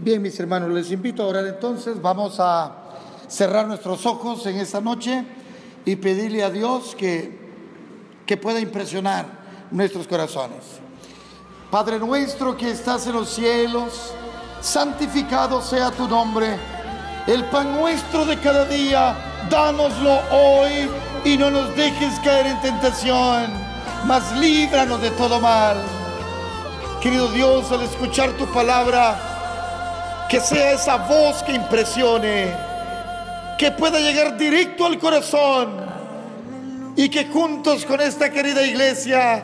Bien, mis hermanos, les invito a orar entonces. Vamos a cerrar nuestros ojos en esta noche y pedirle a Dios que, que pueda impresionar nuestros corazones. Padre nuestro que estás en los cielos, santificado sea tu nombre. El pan nuestro de cada día, dánoslo hoy y no nos dejes caer en tentación, mas líbranos de todo mal. Querido Dios, al escuchar tu palabra, que sea esa voz que impresione, que pueda llegar directo al corazón y que juntos con esta querida iglesia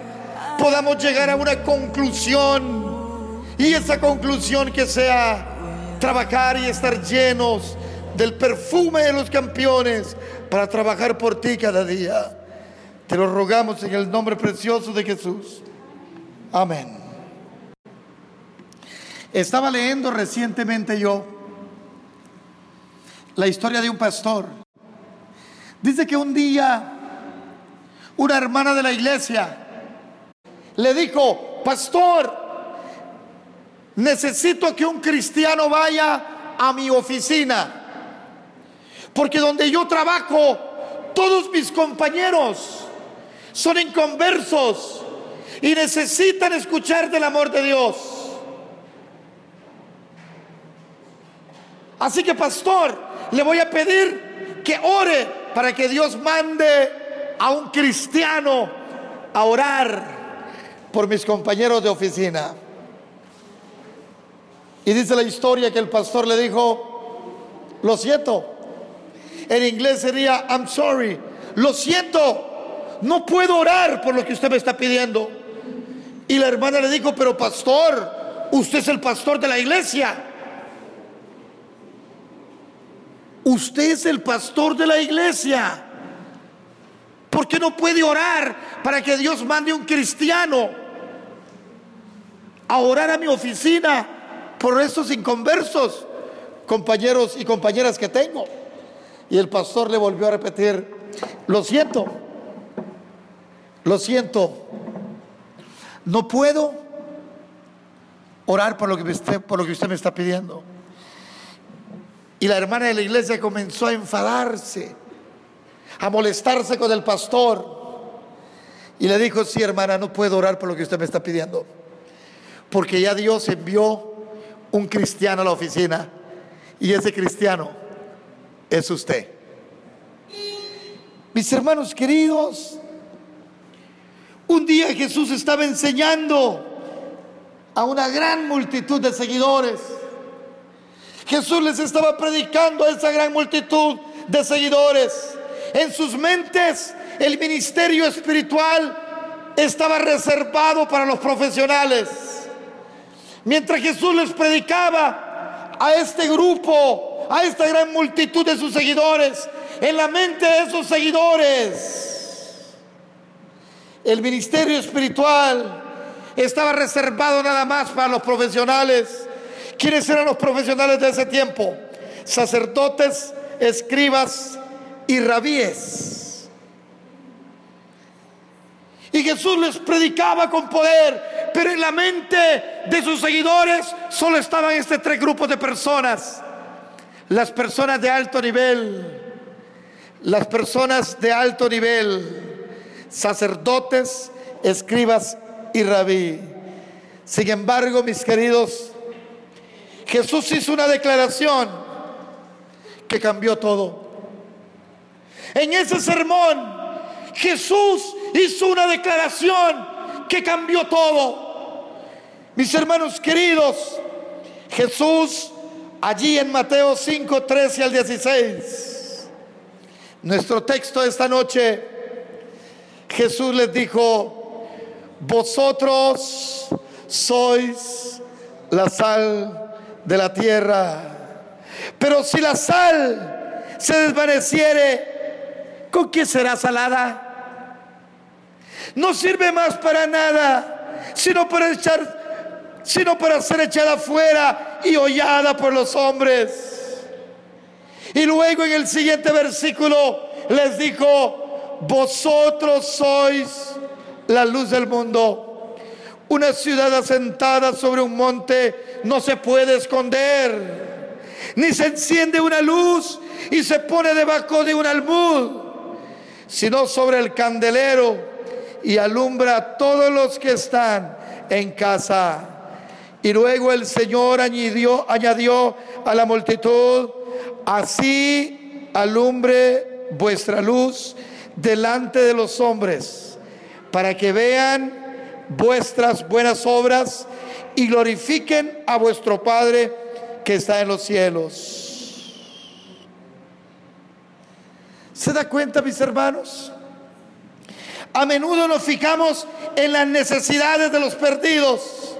podamos llegar a una conclusión y esa conclusión que sea trabajar y estar llenos del perfume de los campeones para trabajar por ti cada día. Te lo rogamos en el nombre precioso de Jesús. Amén. Estaba leyendo recientemente yo la historia de un pastor. Dice que un día una hermana de la iglesia le dijo, pastor, necesito que un cristiano vaya a mi oficina, porque donde yo trabajo, todos mis compañeros son inconversos y necesitan escuchar del amor de Dios. Así que pastor, le voy a pedir que ore para que Dios mande a un cristiano a orar por mis compañeros de oficina. Y dice la historia que el pastor le dijo, lo siento. En inglés sería, I'm sorry, lo siento, no puedo orar por lo que usted me está pidiendo. Y la hermana le dijo, pero pastor, usted es el pastor de la iglesia. Usted es el pastor de la iglesia. ¿Por qué no puede orar para que Dios mande un cristiano a orar a mi oficina por estos inconversos compañeros y compañeras que tengo? Y el pastor le volvió a repetir, lo siento, lo siento, no puedo orar por lo que, usted, por lo que usted me está pidiendo. Y la hermana de la iglesia comenzó a enfadarse, a molestarse con el pastor. Y le dijo, sí hermana, no puedo orar por lo que usted me está pidiendo. Porque ya Dios envió un cristiano a la oficina. Y ese cristiano es usted. Mis hermanos queridos, un día Jesús estaba enseñando a una gran multitud de seguidores Jesús les estaba predicando a esa gran multitud de seguidores. En sus mentes el ministerio espiritual estaba reservado para los profesionales. Mientras Jesús les predicaba a este grupo, a esta gran multitud de sus seguidores, en la mente de esos seguidores, el ministerio espiritual estaba reservado nada más para los profesionales ¿Quiénes eran los profesionales de ese tiempo? Sacerdotes, escribas y rabíes. Y Jesús les predicaba con poder, pero en la mente de sus seguidores solo estaban este tres grupos de personas. Las personas de alto nivel, las personas de alto nivel, sacerdotes, escribas y rabí. Sin embargo, mis queridos, Jesús hizo una declaración que cambió todo. En ese sermón, Jesús hizo una declaración que cambió todo. Mis hermanos queridos, Jesús allí en Mateo 5, 13 al 16, nuestro texto de esta noche, Jesús les dijo, vosotros sois la sal de la tierra. Pero si la sal se desvaneciere, ¿con qué será salada? No sirve más para nada, sino para echar, sino para ser echada fuera y hollada por los hombres. Y luego en el siguiente versículo les dijo, vosotros sois la luz del mundo. Una ciudad asentada sobre un monte no se puede esconder, ni se enciende una luz y se pone debajo de un almud, sino sobre el candelero y alumbra a todos los que están en casa. Y luego el Señor añadió, añadió a la multitud, así alumbre vuestra luz delante de los hombres, para que vean vuestras buenas obras y glorifiquen a vuestro Padre que está en los cielos. ¿Se da cuenta, mis hermanos? A menudo nos fijamos en las necesidades de los perdidos.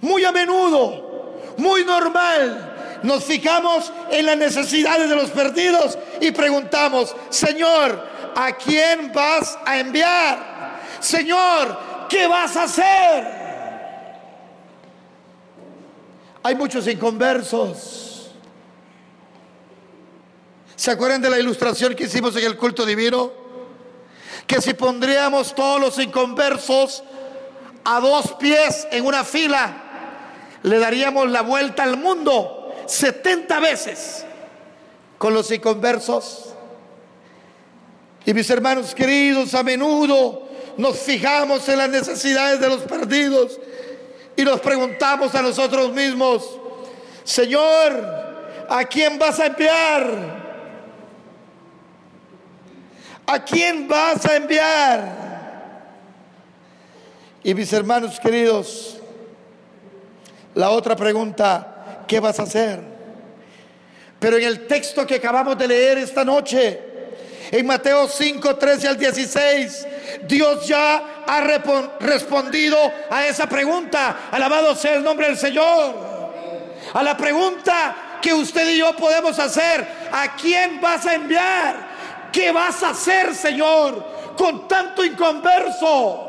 Muy a menudo, muy normal, nos fijamos en las necesidades de los perdidos y preguntamos, Señor, ¿a quién vas a enviar? Señor, ¿qué vas a hacer? Hay muchos inconversos. ¿Se acuerdan de la ilustración que hicimos en el culto divino? Que si pondríamos todos los inconversos a dos pies en una fila, le daríamos la vuelta al mundo 70 veces con los inconversos. Y mis hermanos queridos, a menudo nos fijamos en las necesidades de los perdidos y nos preguntamos a nosotros mismos, Señor, ¿a quién vas a enviar? ¿A quién vas a enviar? Y mis hermanos queridos, la otra pregunta, ¿qué vas a hacer? Pero en el texto que acabamos de leer esta noche, en Mateo 5, 13 al 16, Dios ya ha respondido a esa pregunta. Alabado sea el nombre del Señor. A la pregunta que usted y yo podemos hacer, ¿a quién vas a enviar? ¿Qué vas a hacer, Señor, con tanto inconverso?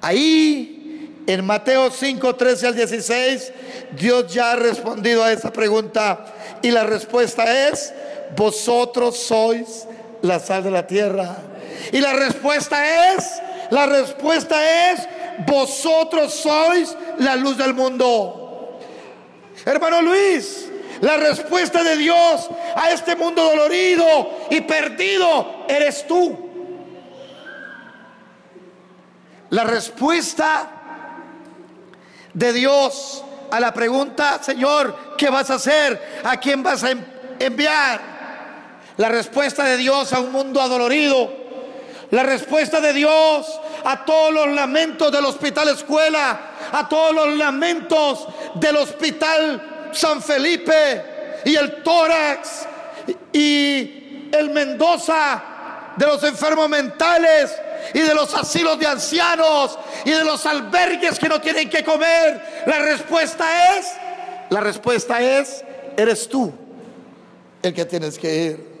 Ahí, en Mateo 5, 13 al 16, Dios ya ha respondido a esa pregunta. Y la respuesta es, vosotros sois la sal de la tierra. Y la respuesta es, la respuesta es, vosotros sois la luz del mundo. Hermano Luis, la respuesta de Dios a este mundo dolorido y perdido eres tú. La respuesta de Dios a la pregunta, Señor, ¿qué vas a hacer? ¿A quién vas a enviar? La respuesta de Dios a un mundo adolorido. La respuesta de Dios a todos los lamentos del hospital escuela, a todos los lamentos del hospital San Felipe y el tórax y el Mendoza, de los enfermos mentales y de los asilos de ancianos y de los albergues que no tienen que comer. La respuesta es, la respuesta es, eres tú el que tienes que ir.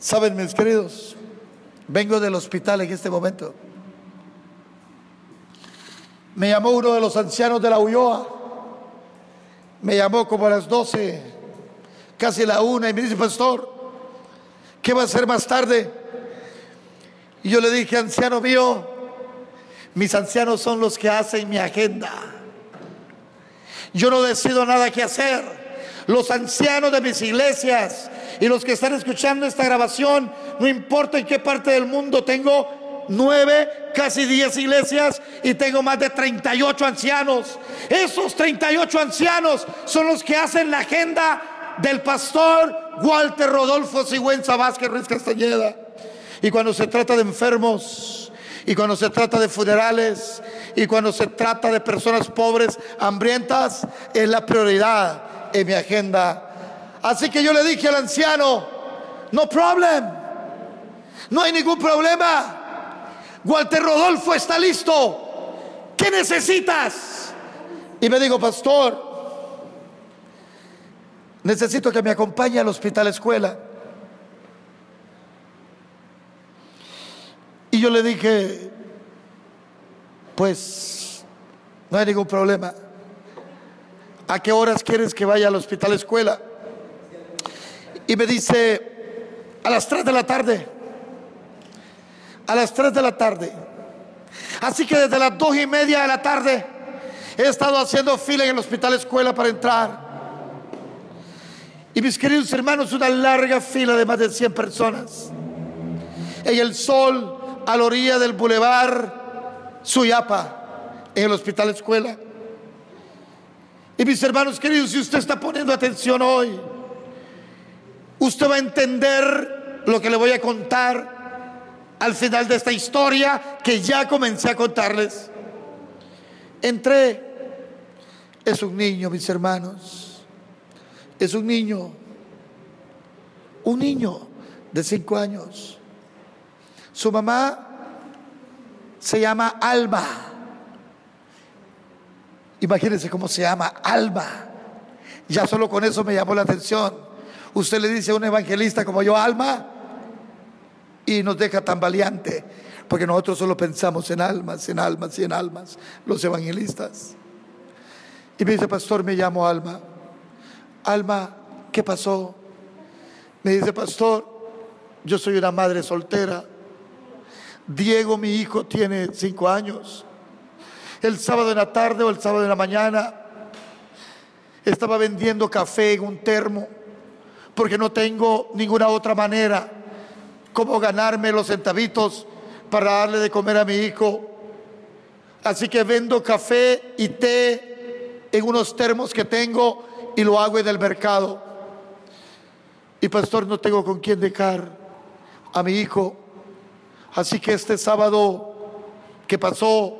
Saben, mis queridos, vengo del hospital en este momento. Me llamó uno de los ancianos de la Ulloa. Me llamó como a las 12, casi la una, y me dice, pastor, ¿qué va a hacer más tarde? Y yo le dije, anciano mío, mis ancianos son los que hacen mi agenda. Yo no decido nada que hacer. Los ancianos de mis iglesias y los que están escuchando esta grabación, no importa en qué parte del mundo, tengo nueve, casi diez iglesias y tengo más de 38 ancianos. Esos 38 ancianos son los que hacen la agenda del pastor Walter Rodolfo Sigüenza Vázquez Ruiz Castañeda. Y cuando se trata de enfermos, y cuando se trata de funerales, y cuando se trata de personas pobres, hambrientas, es la prioridad en mi agenda Así que yo le dije al anciano, no problem, no hay ningún problema. Walter Rodolfo está listo. ¿Qué necesitas? Y me dijo, pastor, necesito que me acompañe al hospital escuela. Y yo le dije, pues no hay ningún problema. ¿A qué horas quieres que vaya al hospital escuela? Y me dice, a las 3 de la tarde, a las 3 de la tarde. Así que desde las 2 y media de la tarde he estado haciendo fila en el hospital escuela para entrar. Y mis queridos hermanos, una larga fila de más de 100 personas. En el sol, a la orilla del bulevar Suyapa, en el hospital escuela. Y mis hermanos queridos, si usted está poniendo atención hoy, usted va a entender lo que le voy a contar al final de esta historia que ya comencé a contarles. Entré, es un niño, mis hermanos, es un niño, un niño de cinco años. Su mamá se llama Alma. Imagínense cómo se llama, alma. Ya solo con eso me llamó la atención. Usted le dice a un evangelista como yo, alma, y nos deja tan valiente, porque nosotros solo pensamos en almas, en almas y en almas, los evangelistas. Y me dice, pastor, me llamo Alma. Alma, ¿qué pasó? Me dice, pastor, yo soy una madre soltera. Diego, mi hijo, tiene cinco años el sábado en la tarde o el sábado en la mañana. Estaba vendiendo café en un termo porque no tengo ninguna otra manera como ganarme los centavitos para darle de comer a mi hijo. Así que vendo café y té en unos termos que tengo y lo hago en el mercado. Y pastor, no tengo con quién dejar a mi hijo. Así que este sábado que pasó,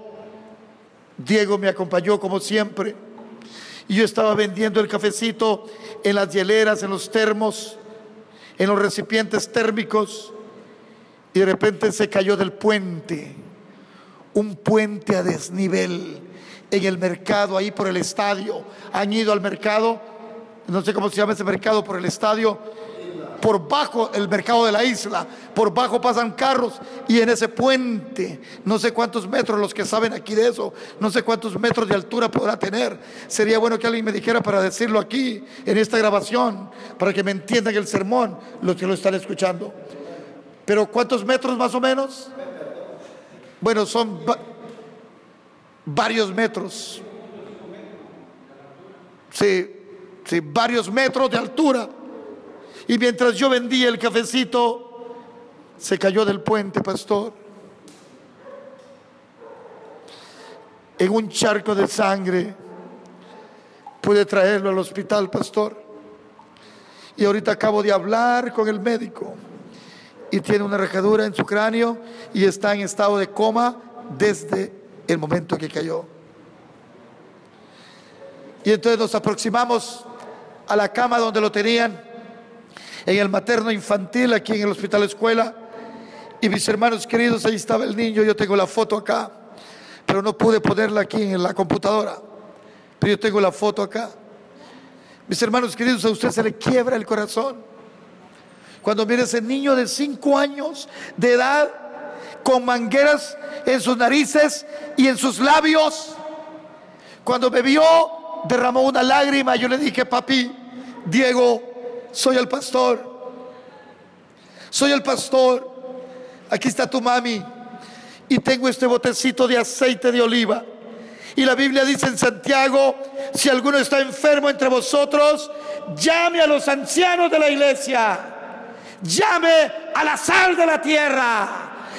Diego me acompañó como siempre. Y yo estaba vendiendo el cafecito en las hieleras, en los termos, en los recipientes térmicos. Y de repente se cayó del puente, un puente a desnivel en el mercado, ahí por el estadio. Han ido al mercado, no sé cómo se llama ese mercado, por el estadio por bajo el mercado de la isla, por bajo pasan carros y en ese puente, no sé cuántos metros, los que saben aquí de eso, no sé cuántos metros de altura podrá tener. Sería bueno que alguien me dijera para decirlo aquí, en esta grabación, para que me entiendan el sermón, los que lo están escuchando. Pero ¿cuántos metros más o menos? Bueno, son varios metros. Sí, sí, varios metros de altura. Y mientras yo vendía el cafecito, se cayó del puente, pastor. En un charco de sangre. Pude traerlo al hospital, pastor. Y ahorita acabo de hablar con el médico. Y tiene una rajadura en su cráneo y está en estado de coma desde el momento que cayó. Y entonces nos aproximamos a la cama donde lo tenían en el materno infantil, aquí en el hospital escuela. Y mis hermanos queridos, ahí estaba el niño, yo tengo la foto acá, pero no pude ponerla aquí en la computadora. Pero yo tengo la foto acá. Mis hermanos queridos, a usted se le quiebra el corazón. Cuando mira ese niño de cinco años de edad, con mangueras en sus narices y en sus labios, cuando me vio, derramó una lágrima. Yo le dije, papi, Diego, soy el pastor. Soy el pastor. Aquí está tu mami. Y tengo este botecito de aceite de oliva. Y la Biblia dice en Santiago, si alguno está enfermo entre vosotros, llame a los ancianos de la iglesia. Llame a la sal de la tierra.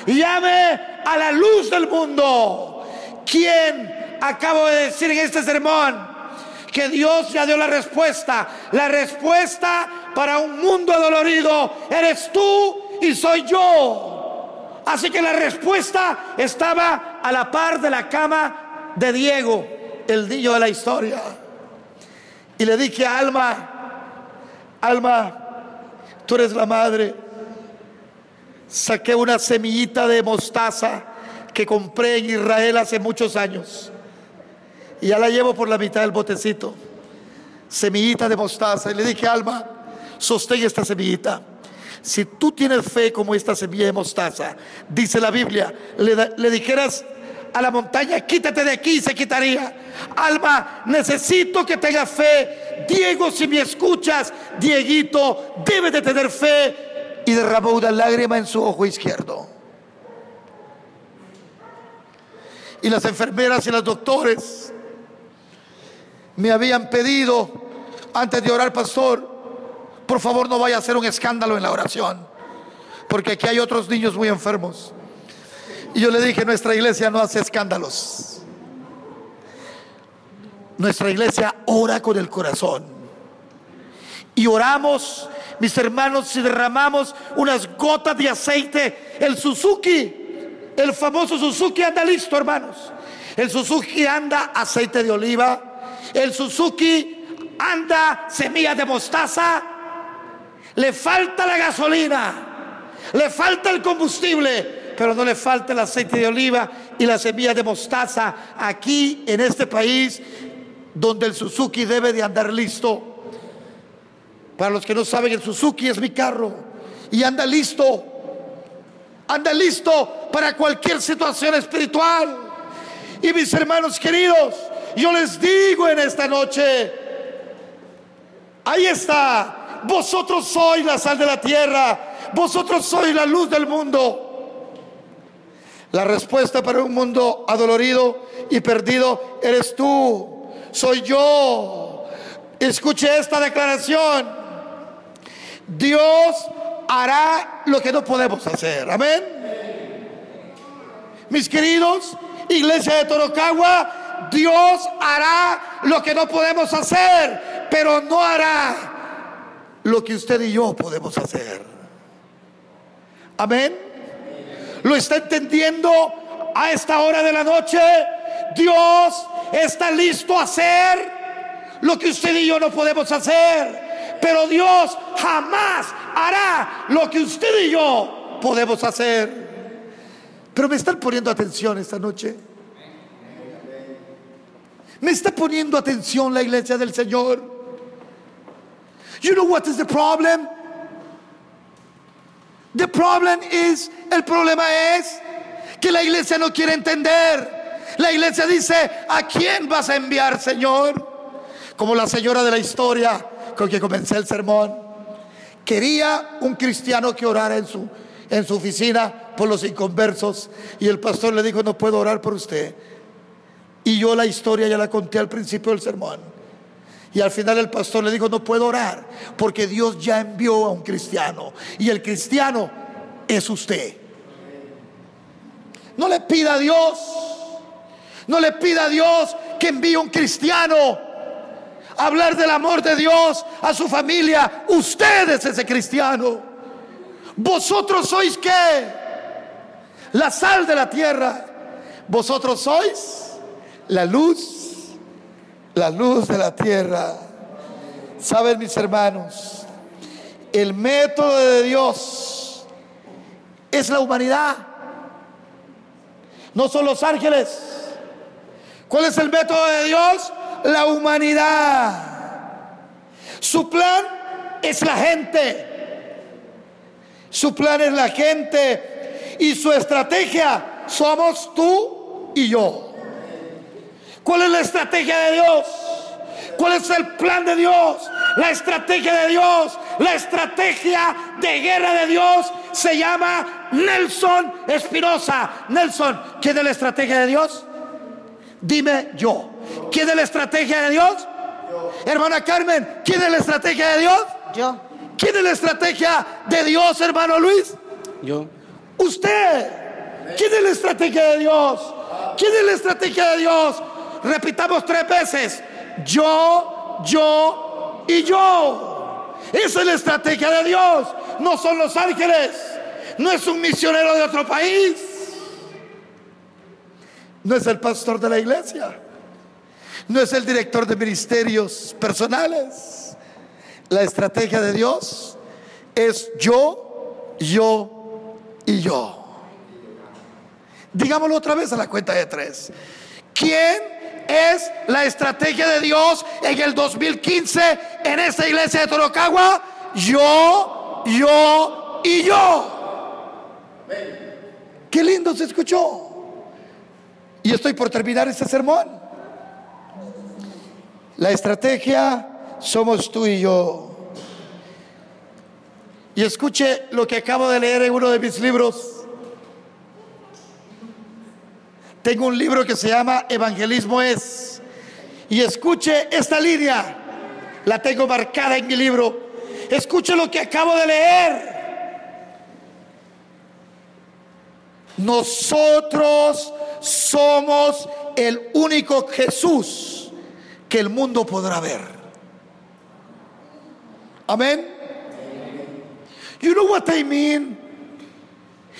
Llame a la luz del mundo. ¿Quién acabo de decir en este sermón? Que Dios ya dio la respuesta. La respuesta para un mundo dolorido eres tú y soy yo. Así que la respuesta estaba a la par de la cama de Diego, el niño de la historia. Y le dije a Alma, Alma, tú eres la madre. Saqué una semillita de mostaza que compré en Israel hace muchos años. Y ya la llevo por la mitad del botecito. Semillita de mostaza. Y le dije, Alma, sostén esta semillita. Si tú tienes fe como esta semilla de mostaza, dice la Biblia, le, dijeras a la montaña, quítate de aquí, se quitaría. Alma, necesito que tengas fe. Diego, si me escuchas, Dieguito, debe de tener fe. Y derramó una lágrima en su ojo izquierdo. y las enfermeras y los doctores me habían pedido antes de orar, pastor, por favor no vaya a hacer un escándalo en la oración, porque aquí hay otros niños muy enfermos. Y yo le dije, nuestra iglesia no hace escándalos. Nuestra iglesia ora con el corazón. Y oramos, mis hermanos, si derramamos unas gotas de aceite, el Suzuki, el famoso Suzuki anda listo, hermanos. El Suzuki anda aceite de oliva. El Suzuki anda semilla de mostaza. Le falta la gasolina. Le falta el combustible pero no le falta el aceite de oliva y la semilla de mostaza aquí en este país donde el Suzuki debe de andar listo. Para los que no saben, el Suzuki es mi carro y anda listo. Anda listo para cualquier situación espiritual. Y mis hermanos queridos, yo les digo en esta noche, ahí está, vosotros sois la sal de la tierra, vosotros sois la luz del mundo. La respuesta para un mundo adolorido y perdido eres tú, soy yo. Escuche esta declaración. Dios hará lo que no podemos hacer. Amén. Mis queridos, iglesia de Torocagua, Dios hará lo que no podemos hacer, pero no hará lo que usted y yo podemos hacer. Amén. ¿Lo está entendiendo a esta hora de la noche? Dios está listo a hacer lo que usted y yo no podemos hacer. Pero Dios jamás hará lo que usted y yo podemos hacer. Pero me están poniendo atención esta noche. Me está poniendo atención la iglesia del Señor. You know what is the problem? The problem is, el problema es que la iglesia no quiere entender. La iglesia dice, ¿a quién vas a enviar, Señor? Como la señora de la historia con que comencé el sermón. Quería un cristiano que orara en su, en su oficina por los inconversos. Y el pastor le dijo, no puedo orar por usted. Y yo la historia ya la conté al principio del sermón. Y al final el pastor le dijo, no puedo orar porque Dios ya envió a un cristiano. Y el cristiano es usted. No le pida a Dios, no le pida a Dios que envíe un cristiano a hablar del amor de Dios a su familia. Usted es ese cristiano. Vosotros sois qué? La sal de la tierra. Vosotros sois la luz la luz de la tierra. Saben mis hermanos, el método de Dios es la humanidad, no son los ángeles. ¿Cuál es el método de Dios? La humanidad. Su plan es la gente. Su plan es la gente y su estrategia somos tú y yo. ¿Cuál es la estrategia de Dios? ¿Cuál es el plan de Dios? La estrategia de Dios, la estrategia de guerra de Dios se llama Nelson Espinosa. Nelson, ¿quién es la estrategia de Dios? Dime yo. ¿Quién es la estrategia de Dios? Hermana Carmen, ¿quién es la estrategia de Dios? Yo. ¿Quién es la estrategia de Dios, hermano Luis? Yo. Usted. ¿Quién es la estrategia de Dios? ¿Quién es la estrategia de Dios? Repitamos tres veces. Yo, yo y yo. Esa es la estrategia de Dios. No son los ángeles. No es un misionero de otro país. No es el pastor de la iglesia. No es el director de ministerios personales. La estrategia de Dios es yo, yo y yo. Digámoslo otra vez a la cuenta de tres. ¿Quién es la estrategia de Dios en el 2015 en esta iglesia de Torocagua? Yo, yo y yo. Qué lindo se escuchó. Y estoy por terminar este sermón. La estrategia somos tú y yo. Y escuche lo que acabo de leer en uno de mis libros. Tengo un libro que se llama Evangelismo es. Y escuche esta línea. La tengo marcada en mi libro. Escuche lo que acabo de leer. Nosotros somos el único Jesús que el mundo podrá ver. Amén. You know what I mean?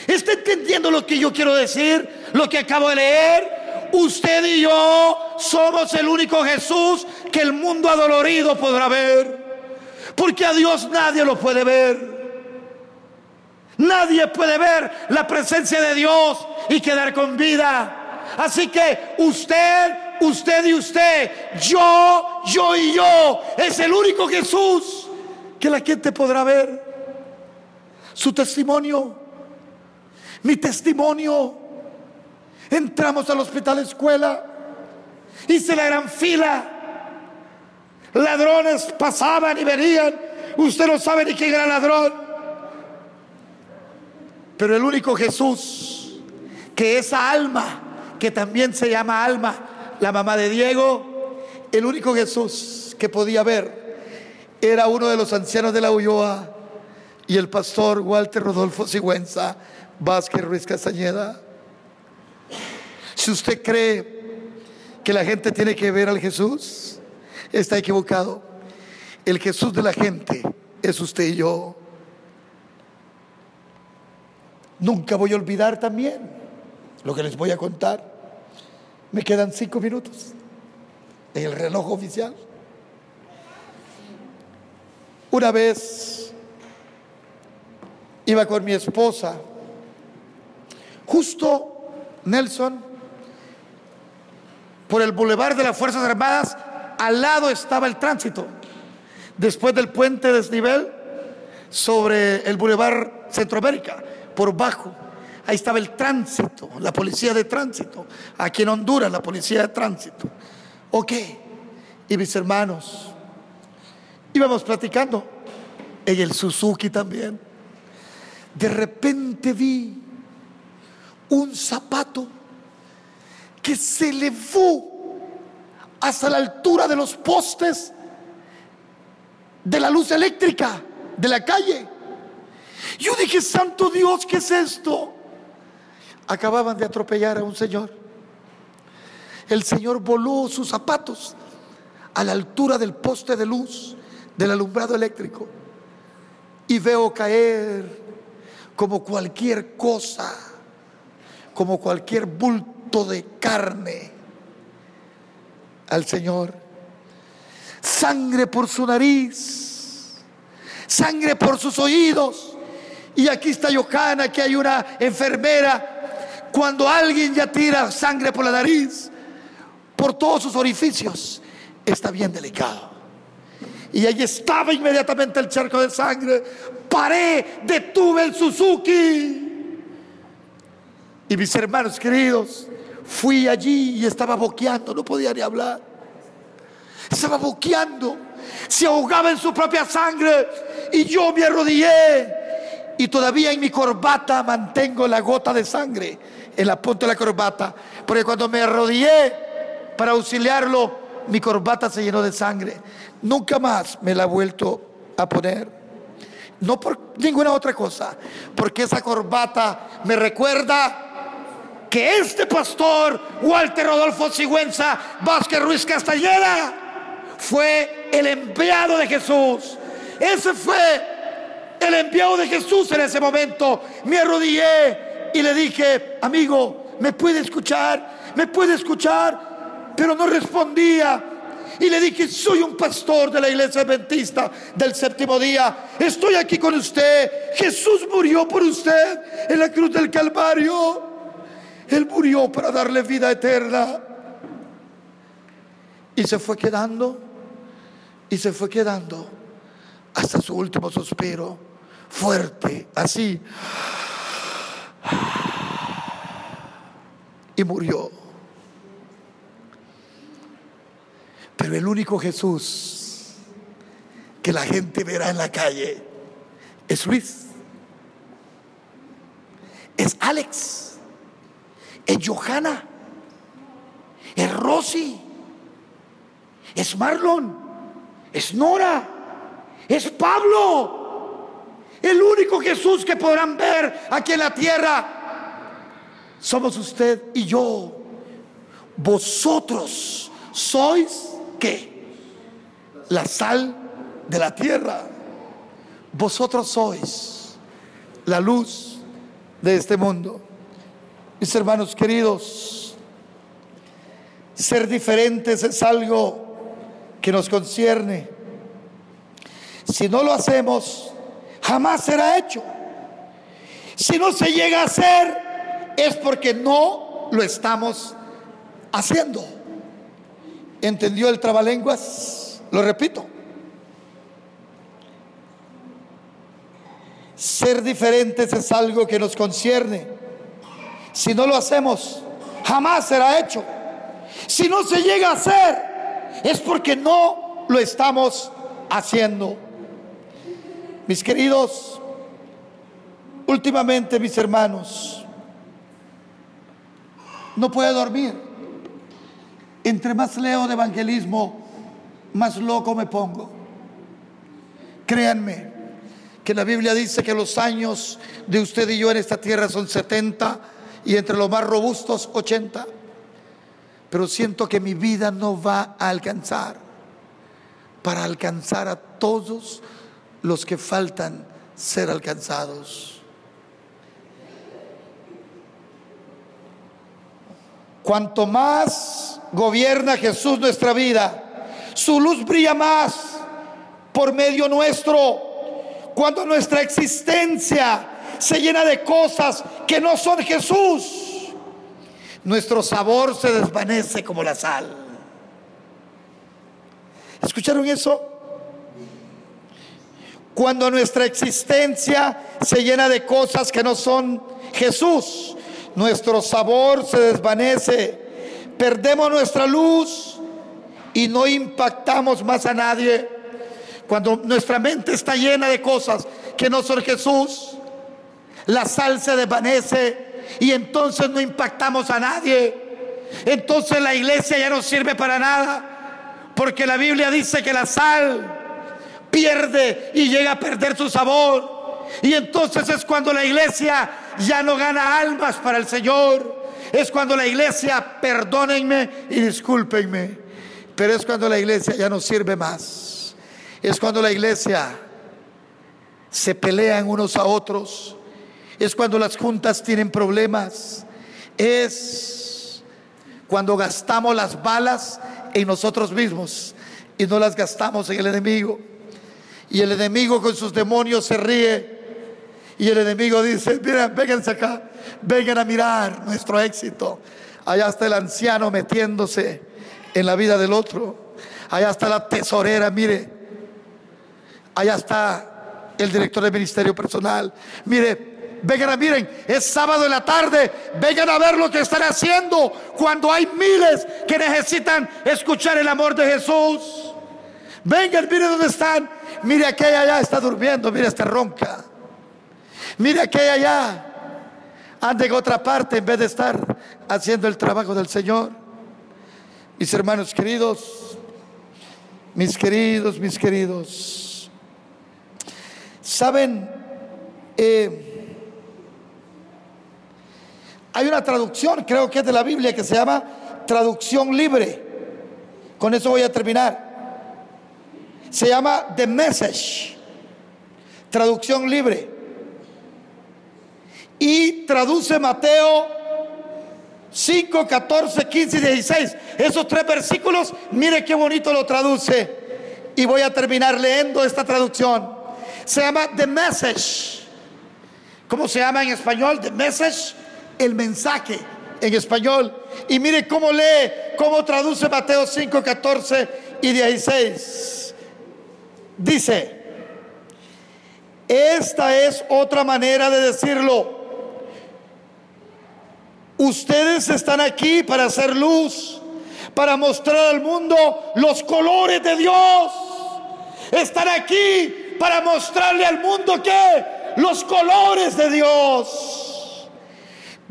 ¿Está entendiendo lo que yo quiero decir? Lo que acabo de leer. Usted y yo somos el único Jesús que el mundo adolorido podrá ver. Porque a Dios nadie lo puede ver. Nadie puede ver la presencia de Dios y quedar con vida. Así que usted, usted y usted, yo, yo y yo, es el único Jesús que la gente podrá ver. Su testimonio, mi testimonio. Entramos al hospital escuela, hice la gran fila. Ladrones pasaban y venían. Usted no sabe ni quién era ladrón. Pero el único Jesús, que esa alma, que también se llama alma, la mamá de Diego, el único Jesús que podía ver era uno de los ancianos de la Ulloa y el pastor Walter Rodolfo Sigüenza Vázquez Ruiz Castañeda. Si usted cree que la gente tiene que ver al Jesús, está equivocado. El Jesús de la gente es usted y yo. Nunca voy a olvidar también lo que les voy a contar. Me quedan cinco minutos en el reloj oficial. Una vez iba con mi esposa, justo Nelson, por el bulevar de las Fuerzas Armadas, al lado estaba el tránsito. Después del puente desnivel sobre el bulevar Centroamérica por bajo. Ahí estaba el tránsito, la policía de tránsito. Aquí en Honduras, la policía de tránsito. Ok. Y mis hermanos, íbamos platicando en el Suzuki también. De repente vi un zapato que se elevó hasta la altura de los postes de la luz eléctrica de la calle. Yo dije, Santo Dios, ¿qué es esto? Acababan de atropellar a un señor. El señor voló sus zapatos a la altura del poste de luz del alumbrado eléctrico y veo caer como cualquier cosa, como cualquier bulto de carne al Señor. Sangre por su nariz, sangre por sus oídos, y aquí está Yohana, que hay una enfermera. Cuando alguien ya tira sangre por la nariz, por todos sus orificios, está bien delicado. Y ahí estaba inmediatamente el charco de sangre. Paré, detuve el Suzuki. Y mis hermanos queridos, fui allí y estaba boqueando, no podía ni hablar. Estaba boqueando, se ahogaba en su propia sangre y yo me arrodillé y todavía en mi corbata mantengo la gota de sangre en la punta de la corbata, porque cuando me arrodillé para auxiliarlo, mi corbata se llenó de sangre. Nunca más me la he vuelto a poner. No por ninguna otra cosa, porque esa corbata me recuerda que este pastor, Walter Rodolfo Sigüenza Vázquez Ruiz Castañeda, fue el enviado de Jesús. Ese fue el enviado de Jesús en ese momento. Me arrodillé y le dije, amigo, ¿me puede escuchar? ¿Me puede escuchar? Pero no respondía. Y le dije, soy un pastor de la iglesia adventista del séptimo día. Estoy aquí con usted. Jesús murió por usted en la cruz del Calvario. Él murió para darle vida eterna. Y se fue quedando. Y se fue quedando hasta su último suspiro fuerte, así. Y murió. Pero el único Jesús que la gente verá en la calle es Luis. Es Alex. Es Johanna. es Rosy, es Marlon, es Nora, es Pablo. El único Jesús que podrán ver aquí en la tierra somos usted y yo. Vosotros sois qué? La sal de la tierra. Vosotros sois la luz de este mundo. Mis hermanos queridos, ser diferentes es algo que nos concierne. Si no lo hacemos, jamás será hecho. Si no se llega a hacer, es porque no lo estamos haciendo. ¿Entendió el trabalenguas? Lo repito. Ser diferentes es algo que nos concierne. Si no lo hacemos, jamás será hecho. Si no se llega a hacer, es porque no lo estamos haciendo. Mis queridos, últimamente mis hermanos, no puedo dormir. Entre más leo de evangelismo, más loco me pongo. Créanme que la Biblia dice que los años de usted y yo en esta tierra son 70 y entre los más robustos 80. Pero siento que mi vida no va a alcanzar para alcanzar a todos los que faltan ser alcanzados. Cuanto más gobierna Jesús nuestra vida, su luz brilla más por medio nuestro. Cuando nuestra existencia se llena de cosas que no son Jesús, nuestro sabor se desvanece como la sal. ¿Escucharon eso? Cuando nuestra existencia se llena de cosas que no son Jesús, nuestro sabor se desvanece, perdemos nuestra luz y no impactamos más a nadie. Cuando nuestra mente está llena de cosas que no son Jesús, la sal se desvanece y entonces no impactamos a nadie. Entonces la iglesia ya no sirve para nada, porque la Biblia dice que la sal pierde y llega a perder su sabor. Y entonces es cuando la iglesia ya no gana almas para el Señor. Es cuando la iglesia, perdónenme y discúlpenme, pero es cuando la iglesia ya no sirve más. Es cuando la iglesia se pelean unos a otros. Es cuando las juntas tienen problemas. Es cuando gastamos las balas en nosotros mismos y no las gastamos en el enemigo. Y el enemigo con sus demonios se ríe. Y el enemigo dice, miren, vénganse acá, vengan a mirar nuestro éxito. Allá está el anciano metiéndose en la vida del otro. Allá está la tesorera, mire. Allá está el director de ministerio personal. Mire, vengan a miren, es sábado en la tarde, vengan a ver lo que están haciendo cuando hay miles que necesitan escuchar el amor de Jesús. Vengan, miren dónde están. Mire aquella allá está durmiendo, mire esta ronca. Mire aquella allá. Anda en otra parte en vez de estar haciendo el trabajo del Señor. Mis hermanos queridos, mis queridos, mis queridos. Saben, eh, hay una traducción, creo que es de la Biblia, que se llama traducción libre. Con eso voy a terminar se llama The Message, traducción libre. Y traduce Mateo 5, 14, 15 y 16. Esos tres versículos, mire qué bonito lo traduce. Y voy a terminar leyendo esta traducción. Se llama The Message. ¿Cómo se llama en español? The Message, el mensaje en español. Y mire cómo lee, cómo traduce Mateo 5, 14 y 16. Dice, esta es otra manera de decirlo. Ustedes están aquí para hacer luz, para mostrar al mundo los colores de Dios. Están aquí para mostrarle al mundo que los colores de Dios.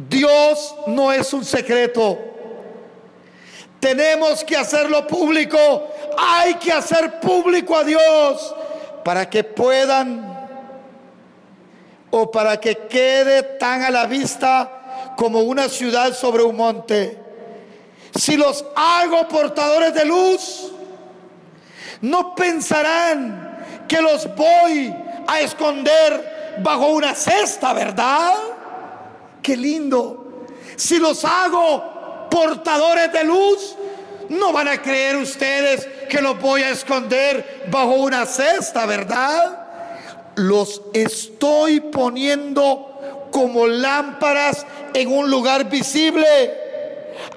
Dios no es un secreto. Tenemos que hacerlo público. Hay que hacer público a Dios para que puedan o para que quede tan a la vista como una ciudad sobre un monte. Si los hago portadores de luz, no pensarán que los voy a esconder bajo una cesta, ¿verdad? Qué lindo. Si los hago portadores de luz, no van a creer ustedes que los voy a esconder bajo una cesta, ¿verdad? Los estoy poniendo como lámparas en un lugar visible.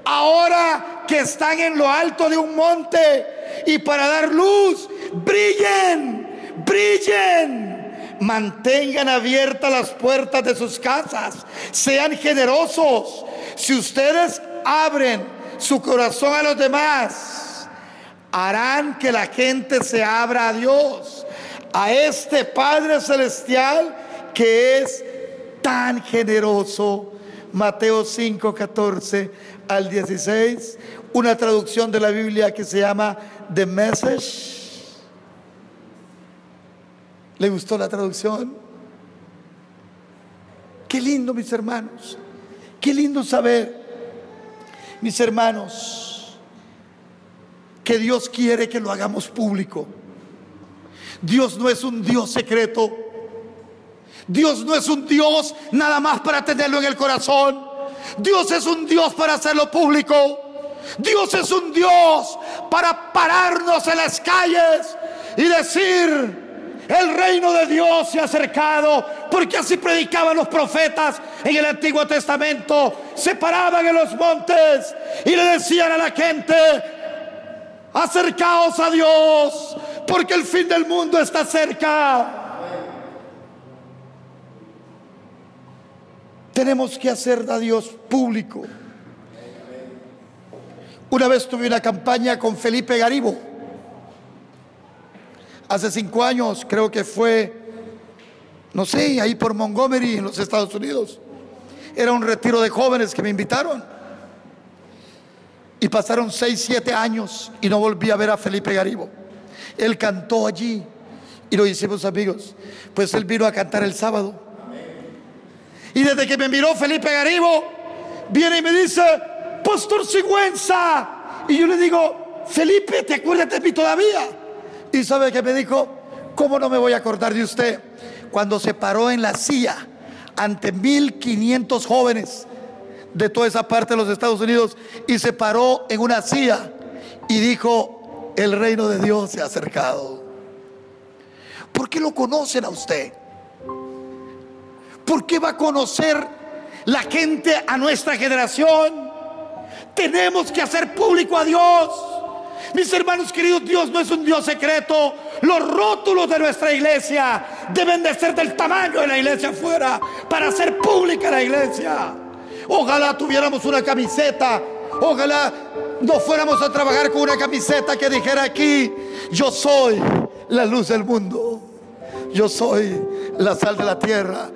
Ahora que están en lo alto de un monte y para dar luz, brillen, brillen. Mantengan abiertas las puertas de sus casas. Sean generosos. Si ustedes abren su corazón a los demás, harán que la gente se abra a Dios, a este Padre Celestial que es tan generoso. Mateo 5, 14 al 16, una traducción de la Biblia que se llama The Message. ¿Le gustó la traducción? Qué lindo, mis hermanos. Qué lindo saber, mis hermanos, que Dios quiere que lo hagamos público. Dios no es un Dios secreto. Dios no es un Dios nada más para tenerlo en el corazón. Dios es un Dios para hacerlo público. Dios es un Dios para pararnos en las calles y decir, el reino de Dios se ha acercado, porque así predicaban los profetas en el Antiguo Testamento. Se paraban en los montes y le decían a la gente, acercaos a Dios, porque el fin del mundo está cerca. Tenemos que hacer a Dios público. Una vez tuve una campaña con Felipe Garibo. Hace cinco años, creo que fue, no sé, ahí por Montgomery, en los Estados Unidos. Era un retiro de jóvenes que me invitaron. Y pasaron seis, siete años y no volví a ver a Felipe Garibo. Él cantó allí y lo hicimos amigos. Pues él vino a cantar el sábado y desde que me miró Felipe Garibo, viene y me dice, Pastor Sigüenza. Y yo le digo, Felipe, ¿te acuerdas de mí todavía? Y sabe que me dijo, ¿cómo no me voy a acordar de usted? Cuando se paró en la silla ante 1500 jóvenes de toda esa parte de los Estados Unidos y se paró en una silla y dijo, el reino de Dios se ha acercado. ¿Por qué lo conocen a usted? ¿Por qué va a conocer la gente a nuestra generación? Tenemos que hacer público a Dios. Mis hermanos queridos, Dios no es un Dios secreto. Los rótulos de nuestra iglesia deben de ser del tamaño de la iglesia afuera para hacer pública la iglesia. Ojalá tuviéramos una camiseta. Ojalá no fuéramos a trabajar con una camiseta que dijera aquí, yo soy la luz del mundo. Yo soy la sal de la tierra.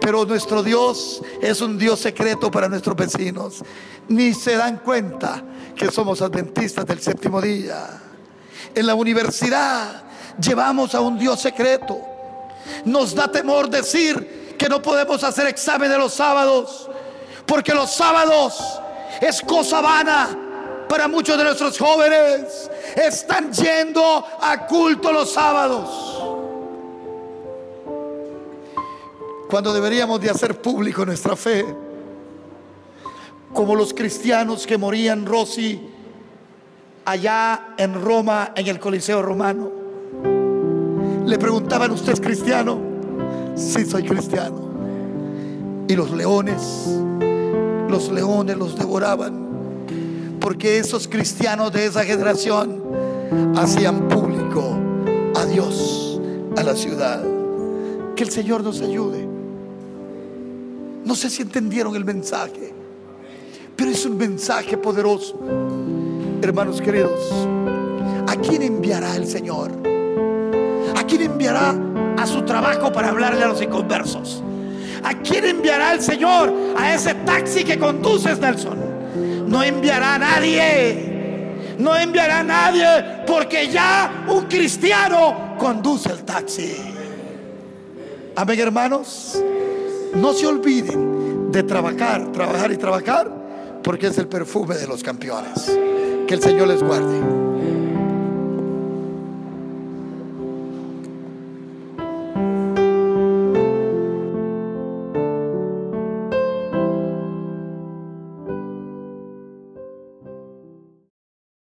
Pero nuestro Dios es un Dios secreto para nuestros vecinos. Ni se dan cuenta que somos adventistas del séptimo día. En la universidad llevamos a un Dios secreto. Nos da temor decir que no podemos hacer examen de los sábados, porque los sábados es cosa vana para muchos de nuestros jóvenes. Están yendo a culto los sábados. Cuando deberíamos de hacer público nuestra fe, como los cristianos que morían Rossi allá en Roma, en el Coliseo Romano. Le preguntaban, ¿usted es cristiano? Sí, soy cristiano. Y los leones, los leones los devoraban, porque esos cristianos de esa generación hacían público a Dios, a la ciudad. Que el Señor nos ayude. No sé si entendieron el mensaje, pero es un mensaje poderoso. Hermanos queridos, ¿a quién enviará el Señor? ¿A quién enviará a su trabajo para hablarle a los inconversos? ¿A quién enviará el Señor a ese taxi que conduces, Nelson? No enviará a nadie. no enviará a nadie porque ya un cristiano conduce el taxi. Amén, hermanos. No se olviden de trabajar, trabajar y trabajar porque es el perfume de los campeones. Que el Señor les guarde.